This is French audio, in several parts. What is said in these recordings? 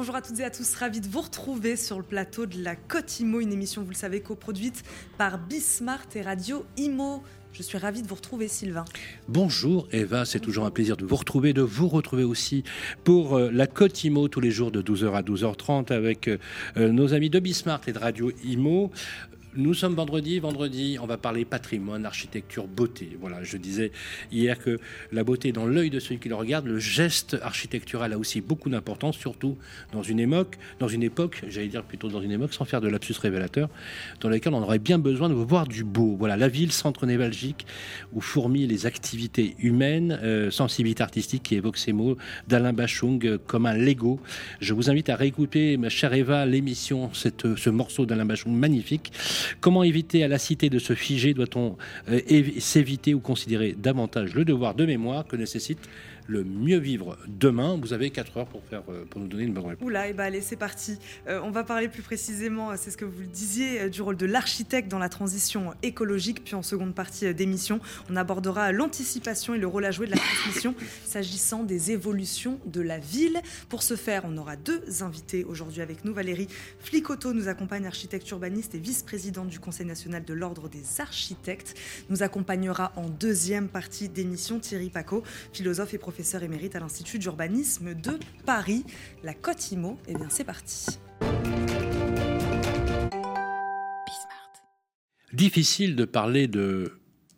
Bonjour à toutes et à tous, ravi de vous retrouver sur le plateau de la Côte Imo, une émission, vous le savez, coproduite par Bismart et Radio Imo. Je suis ravie de vous retrouver, Sylvain. Bonjour, Eva. C'est toujours un plaisir de vous retrouver, de vous retrouver aussi pour euh, la Côte Imo tous les jours de 12h à 12h30 avec euh, nos amis de Bismart et de Radio Imo. Nous sommes vendredi. Vendredi, on va parler patrimoine, architecture, beauté. Voilà, je disais hier que la beauté dans l'œil de celui qui le regarde. Le geste architectural a aussi beaucoup d'importance, surtout dans une époque, dans une époque, j'allais dire plutôt dans une époque, sans faire de lapsus révélateur, dans laquelle on aurait bien besoin de voir du beau. Voilà, la ville, centre névralgique, où fourmillent les activités humaines, euh, sensibilité artistique qui évoque ces mots d'Alain Bachung euh, comme un Lego. Je vous invite à réécouter, ma chère Eva, l'émission, ce morceau d'Alain Bachung magnifique. Comment éviter à la cité de se figer? Doit-on euh, s'éviter ou considérer davantage le devoir de mémoire que nécessite le mieux vivre demain. Vous avez 4 heures pour, faire, euh, pour nous donner une bonne réponse. Oula, et eh ben allez, c'est parti. Euh, on va parler plus précisément, c'est ce que vous le disiez, du rôle de l'architecte dans la transition écologique. Puis en seconde partie d'émission, on abordera l'anticipation et le rôle à jouer de la transmission s'agissant des évolutions de la ville. Pour ce faire, on aura deux invités aujourd'hui avec nous. Valérie Flicoto nous accompagne, architecte urbaniste et vice-présidente du Conseil national de l'Ordre des architectes. Nous accompagnera en deuxième partie d'émission Thierry Paco, philosophe et professeur professeur émérite à l'Institut d'urbanisme de Paris. La Côte Imo, et eh bien c'est parti. Difficile de parler de,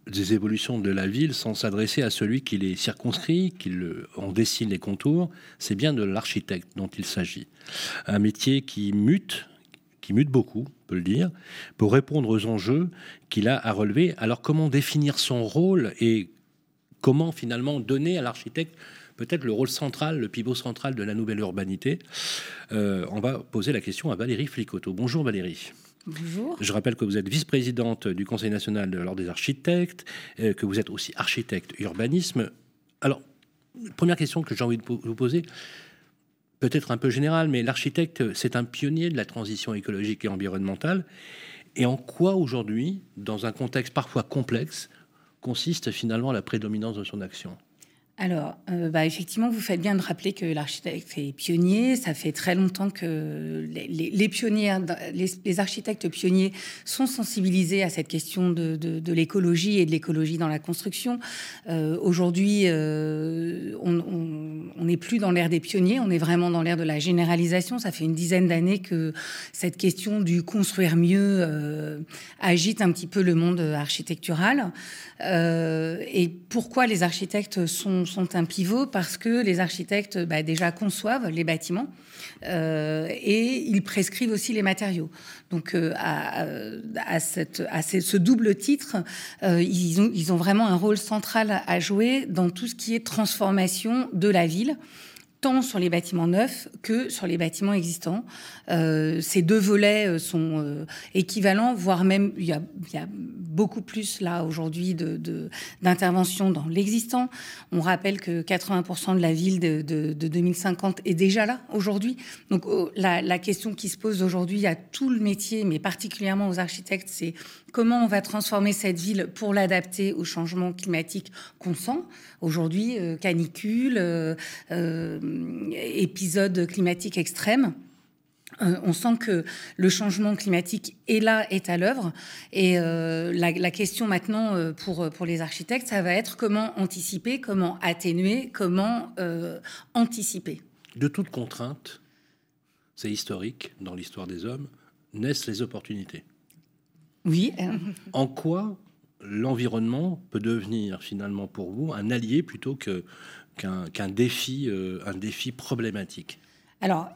des évolutions de la ville sans s'adresser à celui qui les circonscrit, qui en dessine les contours. C'est bien de l'architecte dont il s'agit. Un métier qui mute, qui mute beaucoup, on peut le dire, pour répondre aux enjeux qu'il a à relever. Alors comment définir son rôle et comment finalement donner à l'architecte peut-être le rôle central, le pivot central de la nouvelle urbanité. Euh, on va poser la question à Valérie Flicoteau. Bonjour Valérie. Bonjour. Je rappelle que vous êtes vice-présidente du Conseil national de l'Ordre des architectes, euh, que vous êtes aussi architecte urbanisme. Alors, première question que j'ai envie de vous poser, peut-être un peu générale, mais l'architecte, c'est un pionnier de la transition écologique et environnementale. Et en quoi aujourd'hui, dans un contexte parfois complexe, consiste finalement la prédominance de son action alors, euh, bah, effectivement, vous faites bien de rappeler que l'architecte est pionnier. Ça fait très longtemps que les, les, architectes pionniers sont sensibilisés à cette question de, l'écologie et de l'écologie dans la construction. Euh, aujourd'hui, euh, on n'est plus dans l'ère des pionniers, on est vraiment dans l'ère de la généralisation. Ça fait une dizaine d'années que cette question du construire mieux agite un petit peu le monde architectural. et pourquoi les architectes sont sont, un pivot parce que les architectes bah, déjà conçoivent les bâtiments euh, et ils prescrivent aussi les matériaux. Donc euh, à, cette, à ce double titre, euh, ils, ont, ils ont vraiment un rôle central à jouer dans tout ce qui est transformation de la ville tant sur les bâtiments neufs que sur les bâtiments existants. Ces deux volets sont équivalents, voire même beaucoup plus là aujourd'hui d'intervention de, dans l'existant. On rappelle que 80% de la ville de, 2050 est déjà là aujourd'hui. Donc oh, la, question qui se pose aujourd'hui à tout le métier, mais particulièrement aux architectes, c'est comment on va transformer cette ville pour l'adapter au changement climatique qu'on sent aujourd'hui, canicule, épisodes climatiques extrêmes. Euh, on sent que le changement climatique est là, est à l'œuvre. Et euh, la, question maintenant euh, pour, pour les architectes, ça va être comment anticiper, comment atténuer, comment anticiper. De toute contrainte, c'est historique dans l'histoire des hommes, naissent les opportunités. Oui. En quoi l'environnement peut devenir finalement pour vous un allié plutôt que qu'un défi, un défi problématique? Alors,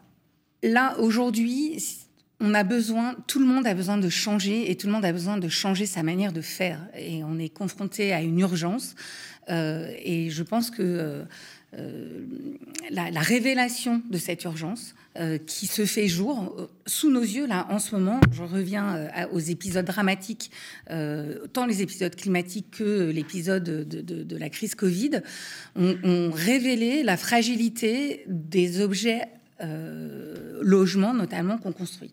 là, aujourd'hui, on a besoin, tout le monde a besoin de changer et tout le monde a besoin de changer sa manière de faire. Et on est confronté à une urgence. Euh, et je pense que euh, euh, la, révélation de cette urgence qui se fait jour sous nos yeux, là, en ce moment, je reviens aux épisodes dramatiques, tant les épisodes climatiques que l'épisode de, la crise Covid, ont, révélé la fragilité des objets logements notamment qu'on construit.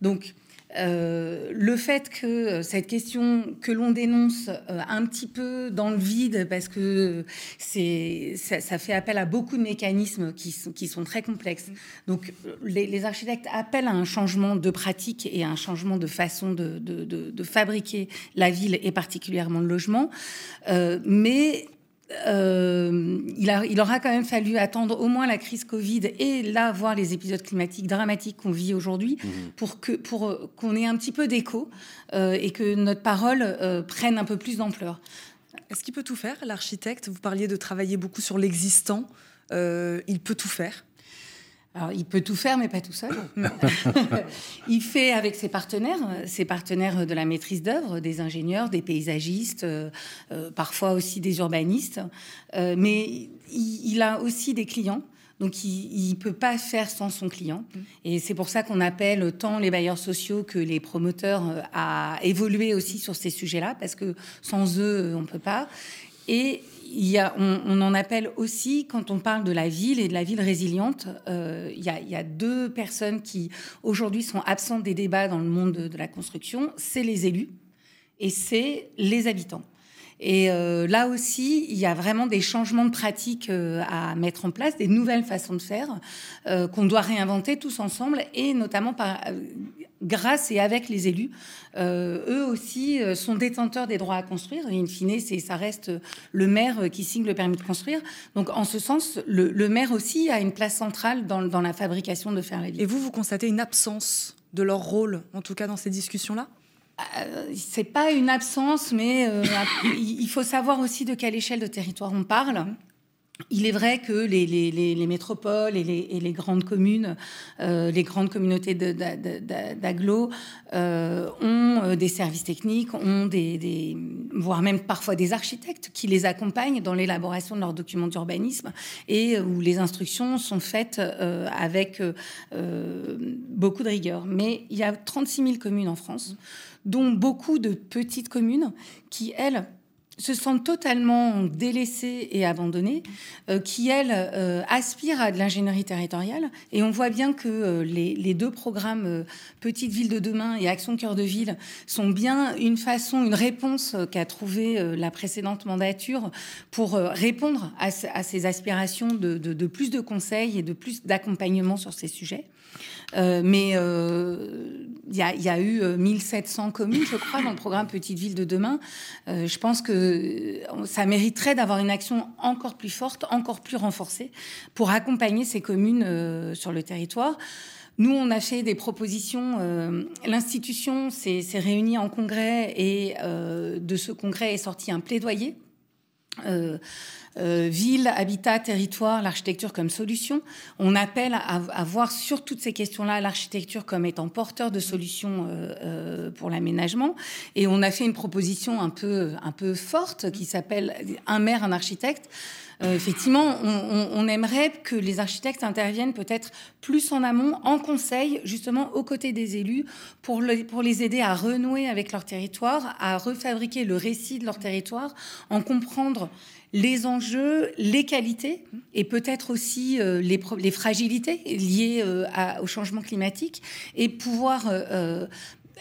Donc, Euh, le fait que cette question que l'on dénonce un petit peu dans le vide, parce que c'est, ça, fait appel à beaucoup de mécanismes qui sont, qui sont très complexes. Donc les, architectes appellent à un changement de pratique et à un changement de façon de, de, fabriquer la ville et particulièrement le logement. mais euh, il, a, il, aura quand même fallu attendre au moins la crise Covid et là voir les épisodes climatiques dramatiques qu'on vit aujourd'hui pour que pour euh, qu'on ait un petit peu d'écho euh, et que notre parole prenne un peu plus d'ampleur. Est-ce qu'il peut tout faire, l'architecte? Vous parliez de travailler beaucoup sur l'existant. il peut tout faire alors, il peut tout faire, mais pas tout seul. il fait avec ses partenaires, ses partenaires de la maîtrise d'œuvre, des ingénieurs, des paysagistes, euh, euh, parfois aussi des urbanistes. Euh, mais il, a aussi des clients. Donc, il ne peut pas faire sans son client. Mm. Et c'est pour ça qu'on appelle tant les bailleurs sociaux que les promoteurs à évoluer aussi sur ces sujets-là, parce que sans eux, on ne peut pas. Et on, en appelle aussi, quand on parle de la ville et de la ville résiliente, euh, il, y a, deux personnes qui aujourd'hui sont absentes des débats dans le monde de, la construction, c'est les élus et c'est les habitants. Et euh, là aussi, il y a vraiment des changements de pratiques euh, à mettre en place, des nouvelles façons de faire qu'on doit réinventer tous ensemble, et notamment par, grâce et avec les élus. Euh, eux aussi euh, sont détenteurs des droits à construire. Et in fine, ça reste le maire qui signe le permis de construire. Donc, en ce sens, le, maire aussi a une place centrale dans, la fabrication de faire la ville. Et vous, vous constatez une absence de leur rôle, en tout cas dans ces discussions-là? Euh, c'est pas une absence, mais il faut savoir aussi de quelle échelle de territoire on parle. Il est vrai que les, métropoles et les, grandes communes, euh, les grandes communautés d'agglos euh, ont euh, des services techniques, ont des, voire même parfois des architectes qui les accompagnent dans l'élaboration de leurs documents d'urbanisme et où les instructions sont faites avec beaucoup de rigueur. Mais il y a 36 000 communes en France, dont beaucoup de petites communes qui, elles, se sentent totalement délaissées et abandonnées, euh, qui, elles, euh, aspirent à de l'ingénierie territoriale. Et on voit bien que euh, les, deux programmes Petite Ville de demain et Action Cœur de Ville sont bien une façon, une réponse qu'a trouvée la précédente mandature pour répondre à, ces aspirations de, de, plus de conseils et de plus d'accompagnement sur ces sujets. Euh, mais euh, il y, a eu 1700 euh, communes, je crois, dans le programme Petite Ville de demain. je pense que ça mériterait d'avoir une action encore plus forte, encore plus renforcée, pour accompagner ces communes sur le territoire. Nous, on a fait des propositions. L'institution s'est réunie en congrès et de ce congrès est sorti un plaidoyer. Ville, habitat, territoire, l'architecture comme solution. On appelle à, voir sur toutes ces questions-là l'architecture comme étant porteur de solutions euh, euh, pour l'aménagement. Et on a fait une proposition un peu, un peu forte qui s'appelle Un maire, un architecte. effectivement, on, aimerait que les architectes interviennent peut-être plus en amont, en conseil, justement aux côtés des élus, pour, pour les aider à renouer avec leur territoire, à refabriquer le récit de leur territoire, en comprendre les enjeux, les qualités et peut-être aussi euh, les, les, fragilités liées euh, au changement climatique et pouvoir euh,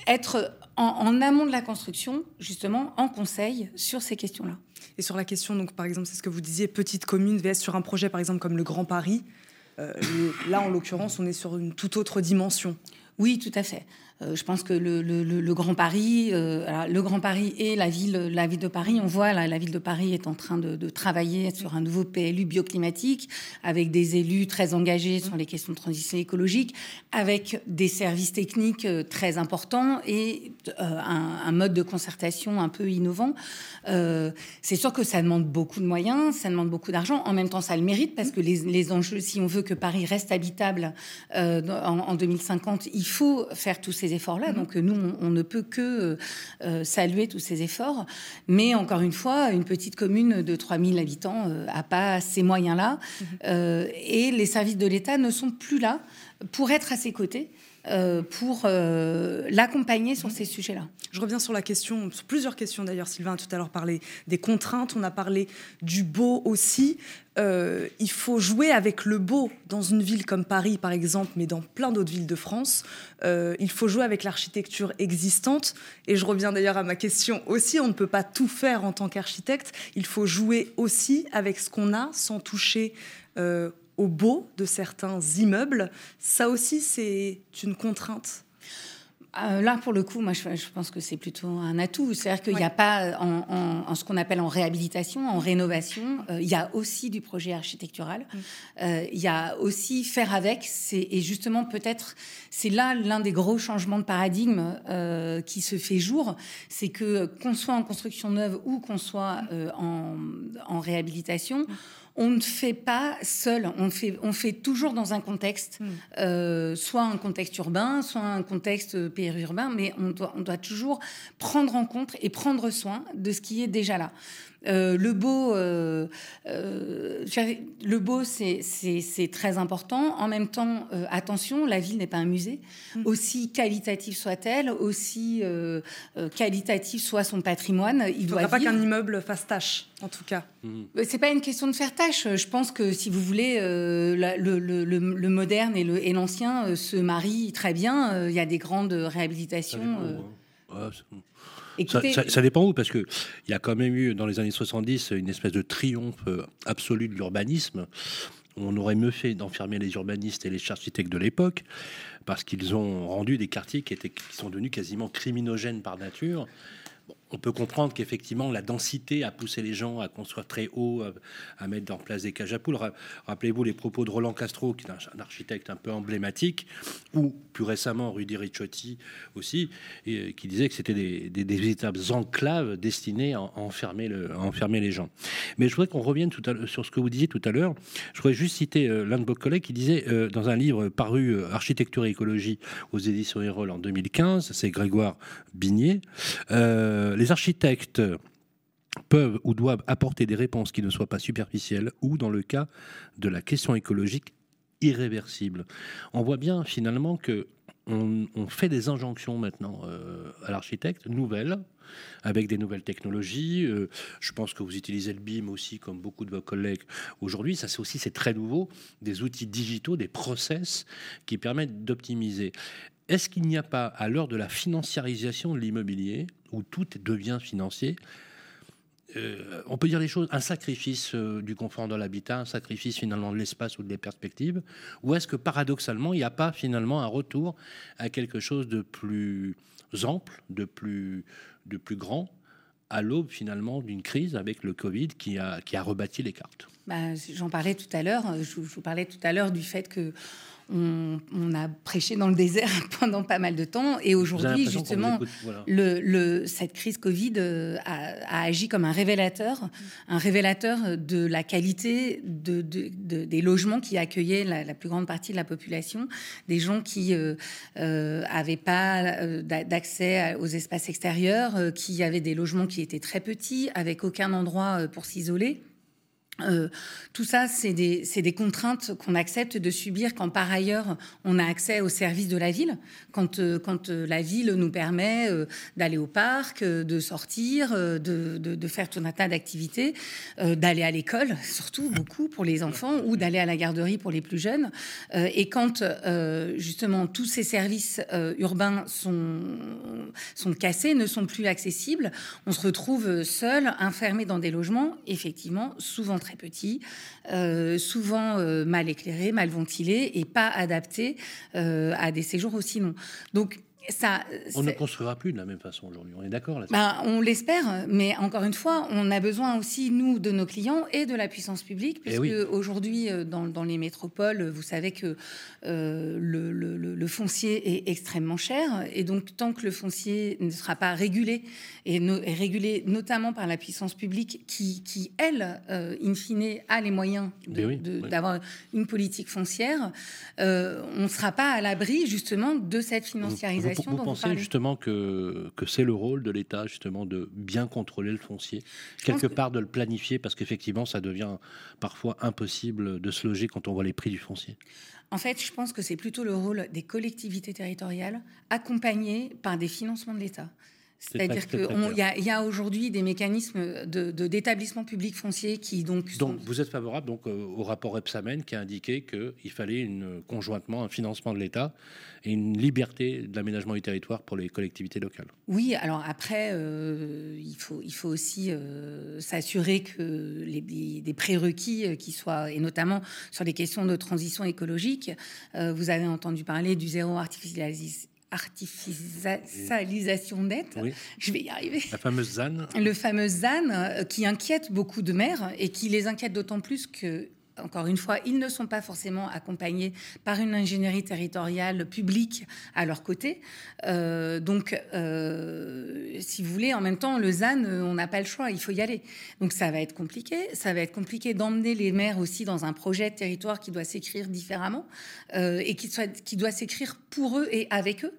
être en, amont de la construction, justement, en conseil sur ces questions-là. Et sur la question, donc, par exemple, c'est ce que vous disiez, petite commune VS sur un projet, par exemple, comme le Grand Paris. là, en l'occurrence, on est sur une toute autre dimension. Oui, tout à fait. Euh, je pense que le, Grand Paris, euh, le Grand Paris et la ville, la ville de Paris, on voit la ville de Paris est en train de, travailler sur un nouveau PLU bioclimatique avec des élus très engagés sur les questions de transition écologique, avec des services techniques euh, très importants et un, mode de concertation un peu innovant. c'est sûr que ça demande beaucoup de moyens, ça demande beaucoup d'argent. En même temps, ça le mérite parce que les, enjeux, si on veut que Paris reste habitable en, en 2050, il faut faire tous ces efforts-là. Mhm. Donc nous, on, ne peut que euh, euh, saluer tous ces efforts. Mais encore une fois, une petite commune de 3000 habitants n'a euh, pas ces moyens-là. Mhm. et les services de l'État ne sont plus là pour être à ses côtés pour l'accompagner sur ces sujets-là. Je reviens sur la question, sur plusieurs questions d'ailleurs. Sylvain a tout à l'heure parlé des contraintes, on a parlé du beau aussi. Euh, il faut jouer avec le beau dans une ville comme Paris, par exemple, mais dans plein d'autres villes de France. Euh, il faut jouer avec l'architecture existante. Et je reviens d'ailleurs à ma question aussi, on ne peut pas tout faire en tant qu'architecte. Il faut jouer aussi avec ce qu'on a sans toucher euh, au beau de certains immeubles. Ça aussi, c'est une contrainte euh, là, pour le coup, moi, je, pense que c'est plutôt un atout. C'est-à-dire qu'il n'y a pas, en, ce qu'on appelle en réhabilitation, en rénovation, euh, il y a aussi du projet architectural. Mm. Euh, il y a aussi faire avec. Et justement, peut-être, c'est là l'un des gros changements de paradigme qui se fait jour. C'est que qu'on soit en construction neuve ou qu'on soit en, en, réhabilitation, mm on ne fait pas seul, on fait, on fait toujours dans un contexte, hmm. euh, soit un contexte urbain, soit un contexte périurbain, mais on doit, on doit toujours prendre en compte et prendre soin de ce qui est déjà là. Euh, le beau, euh, euh, le beau, c'est très important. En même temps, attention, la ville n'est pas un musée. Mm. Aussi qualitative soit-elle, aussi qualitatif soit son patrimoine, il ne doit pas qu'un immeuble fasse tâche, en tout cas. Mm. C'est pas une question de faire tâche. Je pense que si vous voulez, le, moderne et l'ancien se marient très bien. Il y a des grandes réhabilitations. Ça, dépend où, parce qu'il y a quand même eu, dans les années 70, une espèce de triomphe euh, absolu de l'urbanisme. On aurait mieux fait d'enfermer les urbanistes et les architectes de l'époque, parce qu'ils ont rendu des quartiers qui, étaient, qui sont devenus quasiment criminogènes par nature on peut comprendre qu'effectivement la densité a poussé les gens à construire très haut, à, mettre en place des cages à poules. Rappelez-vous les propos de Roland Castro, qui est un, architecte un peu emblématique, ou plus récemment Rudy Ricciotti aussi, et, qui disait que c'était des, véritables enclaves destinées à, enfermer, les gens. Mais je voudrais qu'on revienne tout sur ce que vous disiez tout à l'heure. Je voudrais juste citer euh, l'un de vos collègues qui disait euh, dans un livre paru euh, Architecture et écologie aux éditions Erol en 2015, c'est Grégoire Bigné les architectes peuvent ou doivent apporter des réponses qui ne soient pas superficielles ou, dans le cas de la question écologique, irréversibles. On voit bien finalement que on, fait des injonctions maintenant euh, à l'architecte, nouvelles, avec des nouvelles technologies. Euh, je pense que vous utilisez le BIM aussi, comme beaucoup de vos collègues aujourd'hui. Ça, c'est aussi, très nouveau, des outils digitaux, des process qui permettent d'optimiser. Est-ce qu'il n'y a pas, à l'heure de la financiarisation de l'immobilier, où tout devient financier, euh, on peut dire les choses, un sacrifice euh, du confort dans l'habitat, un sacrifice finalement de l'espace ou des perspectives, ou est-ce que paradoxalement, il n'y a pas finalement un retour à quelque chose de plus ample, de plus, de plus grand, à l'aube finalement d'une crise avec le Covid qui a, qui a rebâti les cartes? Bah, J'en parlais tout à l'heure, je, je, vous parlais tout à l'heure du fait que on, a prêché dans le désert pendant pas mal de temps. Et aujourd'hui, justement, le, cette crise Covid euh, a, agi comme un révélateur, un révélateur de la qualité de, des logements qui accueillaient la, plus grande partie de la population, des gens qui n'avaient euh, euh, pas d'accès aux espaces extérieurs, qui avaient des logements qui étaient très petits, avec aucun endroit pour s'isoler. Euh, tout ça, c'est des, contraintes qu'on accepte de subir quand par ailleurs on a accès aux services de la ville, quand, euh, euh, la ville nous permet d'aller au parc, de sortir, de, faire tout un tas d'activités, d'aller à l'école, surtout beaucoup pour les enfants, ou d'aller à la garderie pour les plus jeunes. et quand justement tous ces services urbains sont, sont cassés, ne sont plus accessibles, on se retrouve seul, enfermé dans des logements, effectivement, souvent très petits, euh, souvent euh, mal éclairés, mal ventilés et pas adaptés euh, à des séjours aussi longs. On ne construira plus de la même façon aujourd'hui. On est d'accord là ben, On l'espère, mais encore une fois, on a besoin aussi, nous, de nos clients et de la puissance publique, eh puisque aujourd'hui, euh, dans, les métropoles, vous savez que euh, le, foncier est extrêmement cher. Et donc, tant que le foncier ne sera pas régulé, et, régulé notamment par la puissance publique, qui, elle, euh, in fine, a les moyens eh d'avoir une politique foncière, on ne sera pas à l'abri, justement, de cette financiarisation situation. Vous, pensez justement que, que c'est le rôle de l'État justement de bien contrôler le foncier, quelque part de le planifier, parce qu'effectivement ça devient parfois impossible de se loger quand on voit les prix du foncier. En fait, je pense que c'est plutôt le rôle des collectivités territoriales accompagnées par des financements de l'État. C'est-à-dire qu'il y a, aujourd'hui des mécanismes de, d'établissement public foncier qui donc. Donc vous êtes favorable donc euh, au rapport Epsamen qui a indiqué qu'il fallait une, conjointement un financement de l'État et une liberté d'aménagement du territoire pour les collectivités locales. Oui, alors après euh, il faut il faut aussi euh, s'assurer que les, des prérequis qui soient et notamment sur les questions de transition écologique. vous avez entendu parler du zéro artificialisation artificialisation nette. Je vais y arriver. La fameuse ZAN. Le fameux ZAN euh, qui inquiète beaucoup de maires et qui les inquiète d'autant plus que encore une fois, ils ne sont pas forcément accompagnés par une ingénierie territoriale publique à leur côté. Euh, donc, euh, si vous voulez, en même temps, le ZAN, euh, on n'a pas le choix, il faut y aller. Donc, ça va être compliqué. Ça va être compliqué d'emmener les maires aussi dans un projet de territoire qui doit s'écrire différemment et qui, doit s'écrire pour eux et avec eux.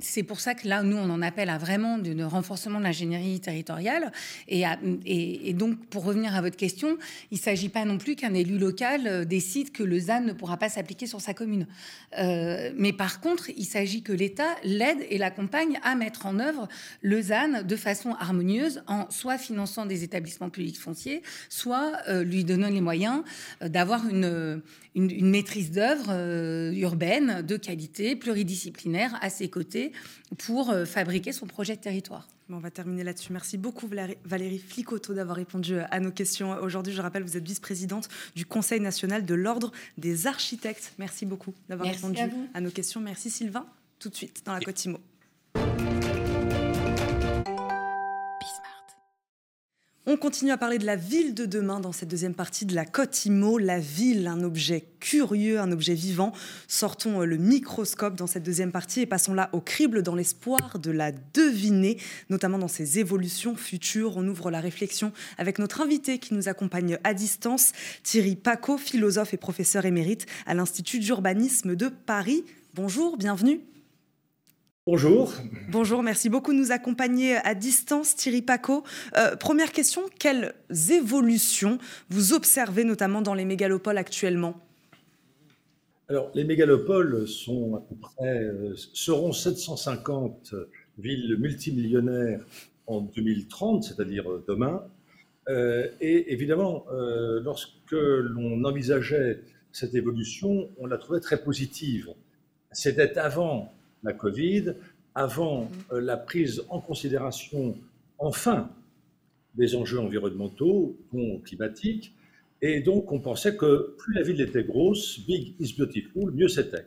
C'est pour ça que là, nous, on en appelle à vraiment un renforcement de l'ingénierie territoriale. Et, donc, pour revenir à votre question, il ne s'agit pas non plus qu'un élu local euh, décide que le ZAN ne pourra pas s'appliquer sur sa commune. Euh, mais par contre, il s'agit que l'État l'aide et l'accompagne à mettre en œuvre le ZAN de façon harmonieuse, en soit finançant des établissements publics fonciers, soit lui donnant les moyens d'avoir une, une, maîtrise d'œuvre urbaine de qualité, pluridisciplinaire, à ses côtés pour euh, fabriquer son projet de territoire. on va terminer là-dessus. Merci beaucoup Valérie Flicoteau d'avoir répondu euh, à nos questions. Aujourd'hui, je rappelle, vous êtes vice-présidente du Conseil national de l'Ordre des architectes. Merci beaucoup d'avoir répondu à, nos questions. Merci Sylvain. Tout de suite dans la Cotimo. On continue à parler de la ville de demain dans cette deuxième partie de la Côte Imo. La ville, un objet curieux, un objet vivant. Sortons euh, le microscope dans cette deuxième partie et passons là au crible dans l'espoir de la deviner, notamment dans ses évolutions futures. On ouvre la réflexion avec notre invité qui nous accompagne à distance, Thierry Paco, philosophe et professeur émérite à l'Institut d'urbanisme de Paris. Bonjour, bienvenue. Bonjour. Bonjour, merci beaucoup de nous accompagner à distance, Thierry Paco. Euh, première question, quelles évolutions vous observez notamment dans les mégalopoles actuellement? Alors, les mégalopoles sont à peu près, euh, seront 750 villes multimillionnaires en 2030, c'est-à-dire euh, demain. et évidemment, lorsque l'on envisageait cette évolution, on la trouvait très positive. C'était avant la Covid, avant mm. euh, la prise en considération, enfin, des enjeux environnementaux, dont climatiques. Et donc, on pensait que plus la ville était grosse, big is beautiful, mieux c'était.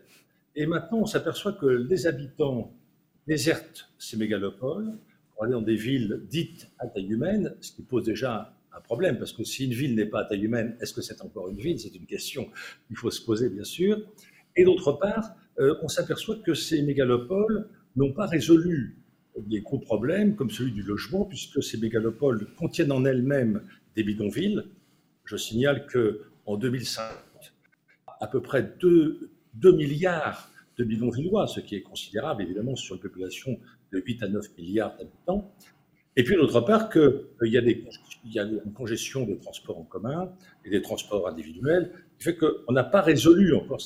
Et maintenant, on s'aperçoit que les habitants désertent ces mégalopoles pour aller dans des villes dites à taille humaine, ce qui pose déjà un problème, parce que si une ville n'est pas à taille humaine, est-ce que c'est encore une ville? C'est une question qu'il faut se poser, bien sûr. Et d'autre part, euh, on s'aperçoit que ces mégalopoles n'ont pas résolu des gros problèmes comme celui du logement, puisque ces mégalopoles contiennent en elles-mêmes des bidonvilles. Je signale que en 2050, à peu près 2, milliards de bidonvillois, ce qui est considérable évidemment sur une population de 8 à 9 milliards d'habitants. Et puis d'autre part qu'il euh, y, a une congestion des transports en commun et des transports individuels, qui fait qu'on n'a pas résolu encore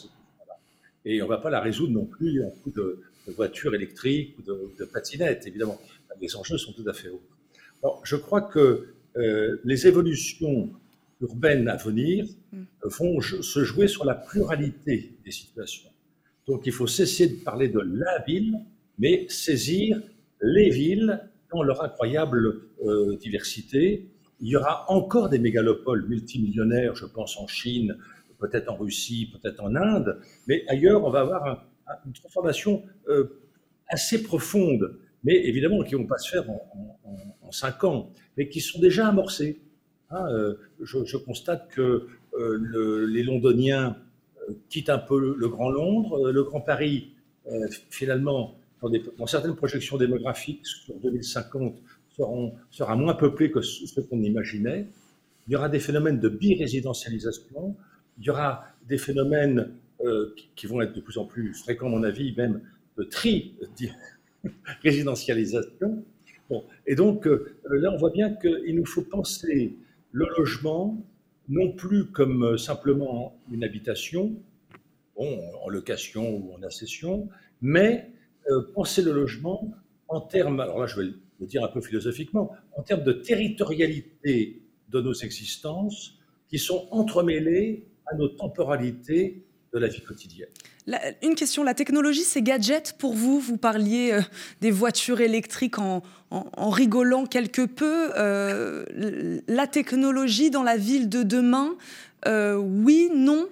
et on ne va pas la résoudre non plus en coup de, voiture électrique ou de, patinette, évidemment. Les enjeux sont tout à fait autres. Alors, je crois que euh, les évolutions urbaines à venir mm. vont se jouer sur la pluralité des situations. Donc, il faut cesser de parler de la ville, mais saisir les villes dans leur incroyable euh, diversité. Il y aura encore des mégalopoles multimillionnaires, je pense en Chine, peut-être en Russie, peut-être en Inde, mais ailleurs, on va avoir une transformation euh, assez profonde, mais évidemment qui ne vont pas se faire en, cinq ans, mais qui sont déjà amorcées. Hein, euh, je, constate que euh, les Londoniens quittent un peu le Grand Londres, le Grand Paris, finalement, dans, certaines projections démographiques sur 2050, seront, sera moins peuplé que ce qu'on imaginait. Il y aura des phénomènes de birésidentialisation, il y aura des phénomènes euh, qui, vont être de plus en plus fréquents, à mon avis, même de tri, résidentialisation. Bon. Et donc, euh, là, on voit bien qu'il nous faut penser le logement non plus comme simplement une habitation, bon, en location ou en accession, mais penser le logement en termes, alors là je vais le dire un peu philosophiquement, en termes de territorialité de nos existences qui sont entremêlées à nos temporalités de la vie quotidienne. une question, la technologie, c'est gadget pour vous? Vous parliez euh, des voitures électriques en, en, rigolant quelque peu. Euh, la technologie dans la ville de demain, euh, oui, non?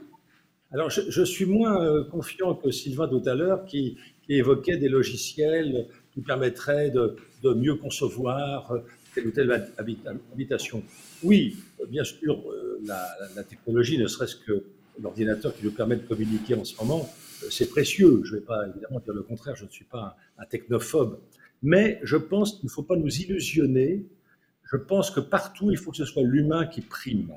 Alors, je, suis moins confiant que Sylvain tout à l'heure qui, qui, évoquait des logiciels qui permettraient de, de mieux concevoir telle ou telle habitation. Oui, bien sûr, la, la technologie, ne serait-ce que l'ordinateur qui nous permet de communiquer en ce moment, euh, c'est précieux. Je ne vais pas évidemment dire le contraire, je ne suis pas un, technophobe. Mais je pense qu'il ne faut pas nous illusionner. Je pense que partout, il faut que ce soit l'humain qui prime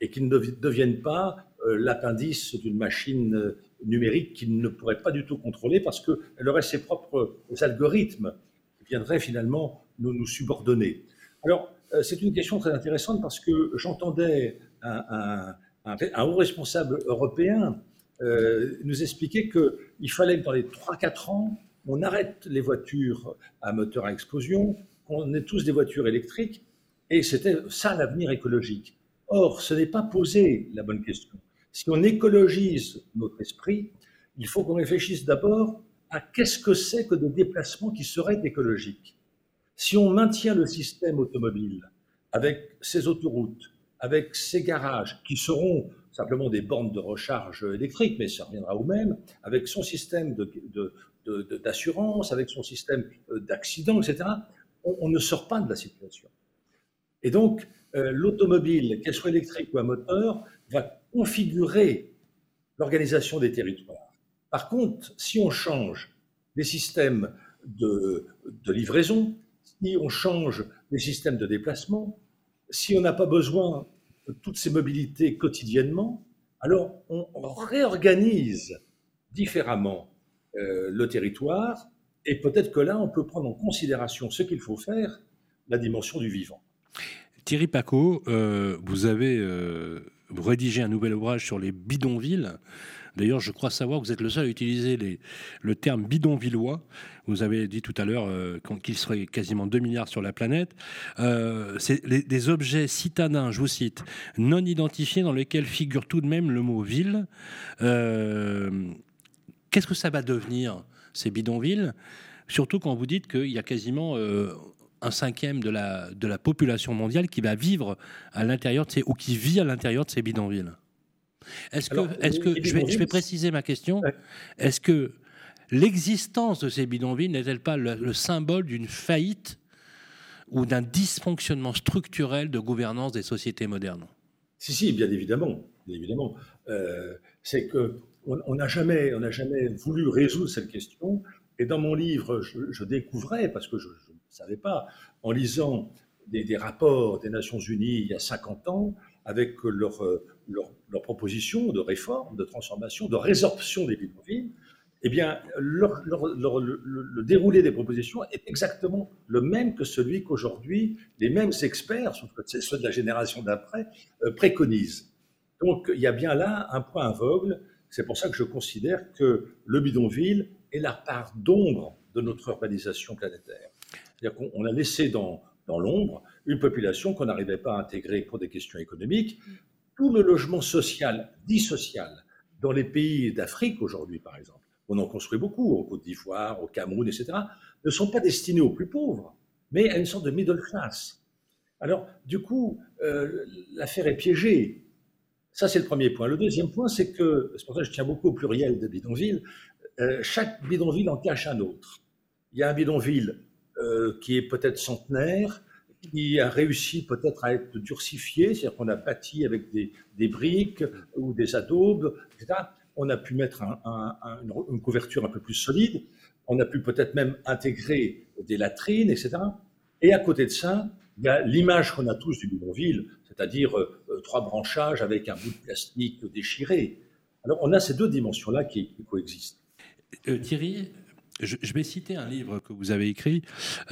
et qu'il ne devienne pas euh, l'appendice d'une machine euh, numérique qu'il ne pourrait pas du tout contrôler parce qu'elle aurait ses propres algorithmes qui viendraient finalement nous, subordonner. Alors, c'est une question très intéressante parce que j'entendais un, haut responsable européen euh, nous expliquait qu'il fallait que dans les 3-4 ans, on arrête les voitures à moteur à explosion, qu'on ait tous des voitures électriques, et c'était ça l'avenir écologique. Or, ce n'est pas posé la bonne question. Si on écologise notre esprit, il faut qu'on réfléchisse d'abord à qu'est-ce que c'est que des déplacements qui seraient écologiques. Si on maintient le système automobile avec ses autoroutes, avec ces garages qui seront simplement des bornes de recharge électrique, mais ça reviendra au même, avec son système d'assurance, avec son système euh, d'accident, etc., on, ne sort pas de la situation. Et donc, euh, l'automobile, qu'elle soit électrique ou à moteur, va configurer l'organisation des territoires. Par contre, si on change les systèmes de livraison, si on change les systèmes de déplacement, si on n'a pas besoin de toutes ces mobilités quotidiennement, alors on réorganise différemment euh, le territoire et peut-être que là, on peut prendre en considération ce qu'il faut faire, la dimension du vivant. Thierry Paco, euh, vous avez euh, rédigé un nouvel ouvrage sur les bidonvilles. D'ailleurs, je crois savoir que vous êtes le seul à utiliser le terme bidonvillois. Vous avez dit tout à l'heure euh, qu'il serait quasiment 2 milliards sur la planète. Euh, c'est des objets citadins, je vous cite, non identifiés dans lesquels figure tout de même le mot ville. Euh, qu'est-ce que ça va devenir, ces bidonvilles? Surtout quand vous dites qu'il y a quasiment un cinquième de la, de la population mondiale qui va vivre à l'intérieur de ces, ou qui vit à l'intérieur de ces bidonvilles. Est-ce que, est que je, vais, je vais préciser ma question, est-ce que l'existence de ces bidonvilles n'est-elle pas le, symbole d'une faillite ou d'un dysfonctionnement structurel de gouvernance des sociétés modernes? Si, si, bien évidemment. évidemment. Euh, c'est que on n'a jamais, on jamais voulu résoudre cette question. Et dans mon livre, je, découvrais, parce que je ne savais pas, en lisant des, rapports des Nations Unies il y a 50 ans, avec leur, leur, leur proposition de réforme, de transformation, de résorption des bidonvilles, eh bien, le, déroulé des propositions est exactement le même que celui qu'aujourd'hui les mêmes experts, sauf que c'est ceux de la génération d'après, euh, préconisent. Donc, il y a bien là un point aveugle. C'est pour ça que je considère que le bidonville est la part d'ombre de notre urbanisation planétaire. C'est-à-dire qu'on a laissé dans, dans l'ombre une population qu'on n'arrivait pas à intégrer pour des questions économiques. Tout le logement social, dit social, dans les pays d'Afrique aujourd'hui, par exemple, on en construit beaucoup, au Côte d'Ivoire, au Cameroun, etc., ne sont pas destinés aux plus pauvres, mais à une sorte de middle class. Alors, du coup, euh, l'affaire est piégée. Ça, c'est le premier point. Le deuxième point, c'est que, c'est pour ça que je tiens beaucoup au pluriel de bidonville, euh, chaque bidonville en cache un autre. Il y a un bidonville euh, qui est peut-être centenaire, qui a réussi peut-être à être durcifié, c'est-à-dire qu'on a bâti avec des, des, briques ou des adobes, etc on a pu mettre une couverture un peu plus solide, on a pu peut-être même intégrer des latrines, etc. Et à côté de ça, il y a l'image qu'on a tous du bidonville, c'est-à-dire euh, euh, trois branchages avec un bout de plastique déchiré. Alors on a ces deux dimensions-là qui, coexistent. Euh, Thierry, je, vais citer un livre que vous avez écrit,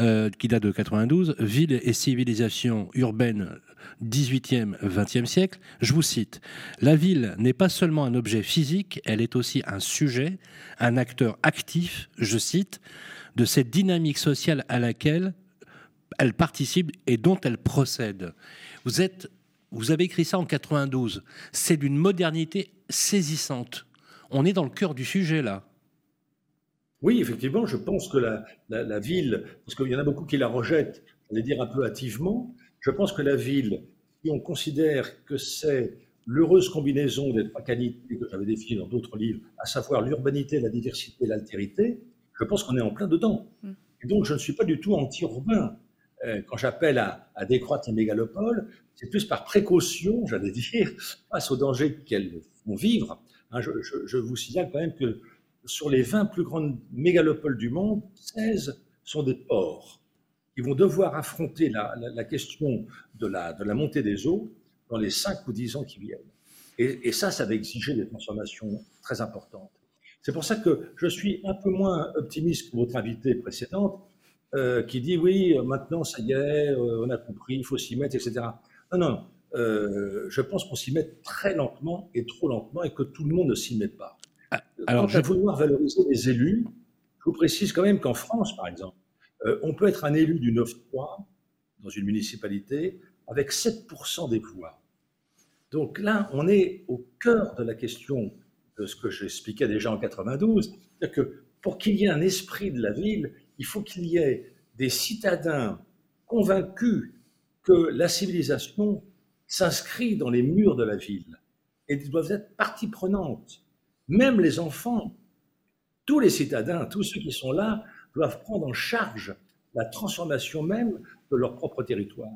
euh, qui date de 92, Ville et civilisation urbaine 18e, 20e siècle. Je vous cite, La ville n'est pas seulement un objet physique, elle est aussi un sujet, un acteur actif, je cite, de cette dynamique sociale à laquelle elle participe et dont elle procède. Vous vous avez écrit ça en 92. C'est d'une modernité saisissante. On est dans le cœur du sujet là. Oui, effectivement, je pense que la, ville, parce qu'il y en a beaucoup qui la rejettent, je vais dire un peu hâtivement, je pense que la ville, si on considère que c'est l'heureuse combinaison des trois qualités que j'avais définies dans d'autres livres, à savoir l'urbanité, la diversité, l'altérité, je pense qu'on est en plein dedans. Mm. Et donc, je ne suis pas du tout anti-urbain. Euh, quand j'appelle à, décroître les mégalopoles, c'est plus par précaution, j'allais dire, face aux dangers qu'elles font vivre. Hein, je, je, vous signale quand même que sur les 20 plus grandes mégalopoles du monde, 16 sont des ports. Ils vont devoir affronter la, question de la, montée des eaux dans les 5 ou 10 ans qui viennent. Et, ça, ça va exiger des transformations très importantes. C'est pour ça que je suis un peu moins optimiste que votre invité précédente, euh, qui dit oui, maintenant, ça y est, euh, on a compris, il faut s'y mettre, etc. Non, non, euh, je pense qu'on s'y met très lentement et trop lentement et que tout le monde ne s'y met pas. Ah, alors, Quant à vouloir valoriser les élus, je vous précise quand même qu'en France, par exemple, euh, on peut être un élu du 9-3 dans une municipalité avec 7% des voix. Donc là, on est au cœur de la question de ce que j'expliquais déjà en 92, c'est-à-dire que pour qu'il y ait un esprit de la ville, il faut qu'il y ait des citadins convaincus que la civilisation s'inscrit dans les murs de la ville et ils doivent être partie prenante. Même les enfants, tous les citadins, tous ceux qui sont là, doivent prendre en charge la transformation même de leur propre territoire.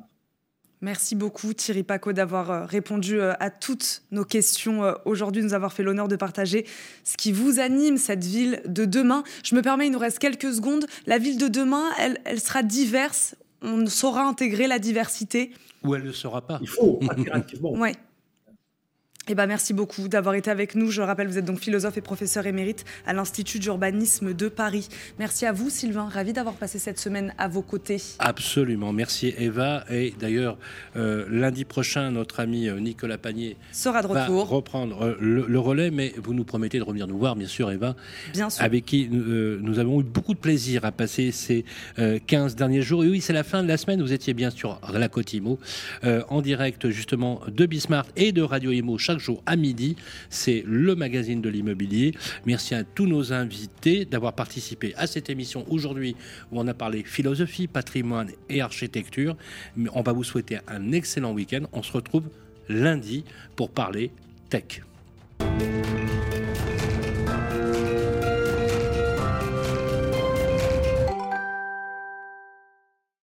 Merci beaucoup Thierry Paco d'avoir euh, répondu euh, à toutes nos questions euh, aujourd'hui, nous avoir fait l'honneur de partager ce qui vous anime, cette ville de demain. Je me permets, il nous reste quelques secondes. La ville de demain, elle, elle sera diverse. On saura intégrer la diversité. Ou elle ne sera pas. Il faut, impérativement. ouais. Eh ben, merci beaucoup d'avoir été avec nous. Je rappelle, vous êtes donc philosophe et professeur émérite à l'Institut d'urbanisme de Paris. Merci à vous, Sylvain. Ravi d'avoir passé cette semaine à vos côtés. Absolument. Merci, Eva. Et d'ailleurs, euh, lundi prochain, notre ami euh, Nicolas Panier sera de retour. Va reprendre euh, le, relais. Mais vous nous promettez de revenir nous voir, bien sûr, Eva. Bien sûr. Avec qui nous avons eu beaucoup de plaisir à passer ces 15 derniers jours. Et oui, c'est la fin de la semaine. Vous étiez bien sûr à la Côte Imo, en direct justement de Bismarck et de Radio Imo jour à midi. C'est le magazine de l'immobilier. Merci à tous nos invités d'avoir participé à cette émission aujourd'hui où on a parlé philosophie, patrimoine et architecture. On va vous souhaiter un excellent week-end. On se retrouve lundi pour parler tech.